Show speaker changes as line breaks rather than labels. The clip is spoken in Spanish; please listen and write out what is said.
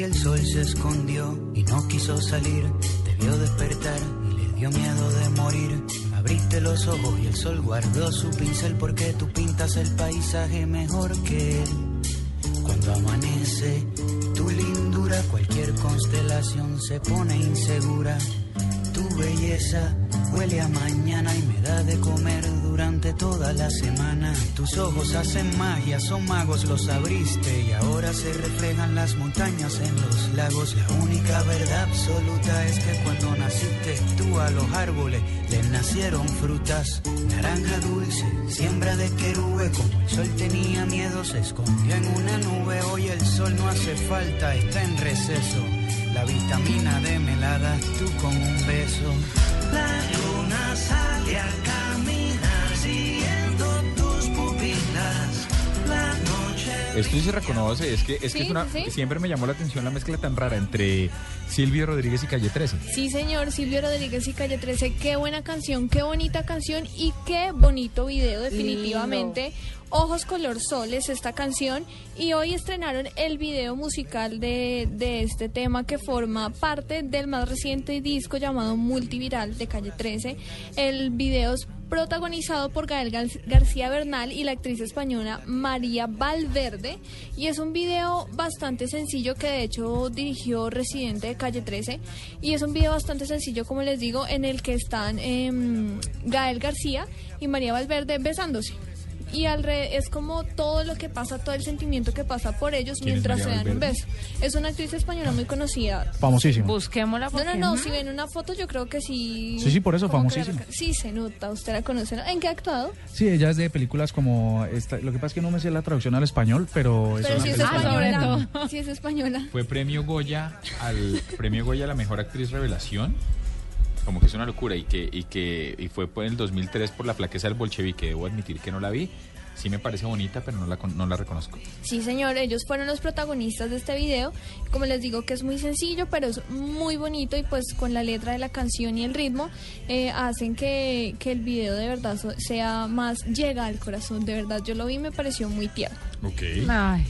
Hoy el sol se escondió y no quiso salir. Te vio despertar y le dio miedo de morir. Abriste los ojos y el sol guardó su pincel porque tú pintas el paisaje mejor que él. Cuando amanece, tu lindura, cualquier constelación se pone insegura. Tu belleza huele a mañana y me da de comer durante toda la semana. Tus ojos hacen magia, son magos, los abriste y ahora se reflejan las montañas en los lagos. La única verdad absoluta es que cuando naciste tú a los árboles les nacieron frutas. Naranja dulce, siembra de querube, como el sol tenía miedo se escondió en una nube. Hoy el sol no hace falta, está en receso. La vitamina D me la das tú con un beso. La luna sale
Esto sí se reconoce, es que, es, que es una,
sí.
siempre me llamó la atención la mezcla tan rara entre Silvio Rodríguez y Calle 13.
Sí, señor, Silvio Rodríguez y Calle 13, qué buena canción, qué bonita canción y qué bonito video, definitivamente. Ojos color sol es esta canción y hoy estrenaron el video musical de, de este tema que forma parte del más reciente disco llamado Multiviral de Calle 13. El video es protagonizado por Gael Gar- García Bernal y la actriz española María Valverde y es un video bastante sencillo que de hecho dirigió Residente de Calle 13 y es un video bastante sencillo como les digo en el que están em, Gael García y María Valverde besándose y alre- es como todo lo que pasa, todo el sentimiento que pasa por ellos
¿Quién es
mientras se dan un beso. Es una actriz española muy conocida.
Famosísimo.
Busquémosla
No, no, no, si ven una foto yo creo que sí.
Sí, sí, por eso, famosísima.
Sí, se nota, usted la conoce. ¿no? ¿En qué ha actuado?
Sí, ella es de películas como esta. Lo que pasa es que no me sé la traducción al español, pero es
Pero
una
sí es española. Sí es española.
Fue premio Goya al premio Goya a la mejor actriz revelación. Como que es una locura y que y que y fue en el 2003 por la flaqueza del bolchevique, debo admitir que no la vi. Sí me parece bonita, pero no la con- no la reconozco.
Sí, señor, ellos fueron los protagonistas de este video. Como les digo que es muy sencillo, pero es muy bonito y pues con la letra de la canción y el ritmo eh, hacen que, que el video de verdad so- sea más, llega al corazón, de verdad. Yo lo vi y me pareció muy tierno.
Ok.
Ay,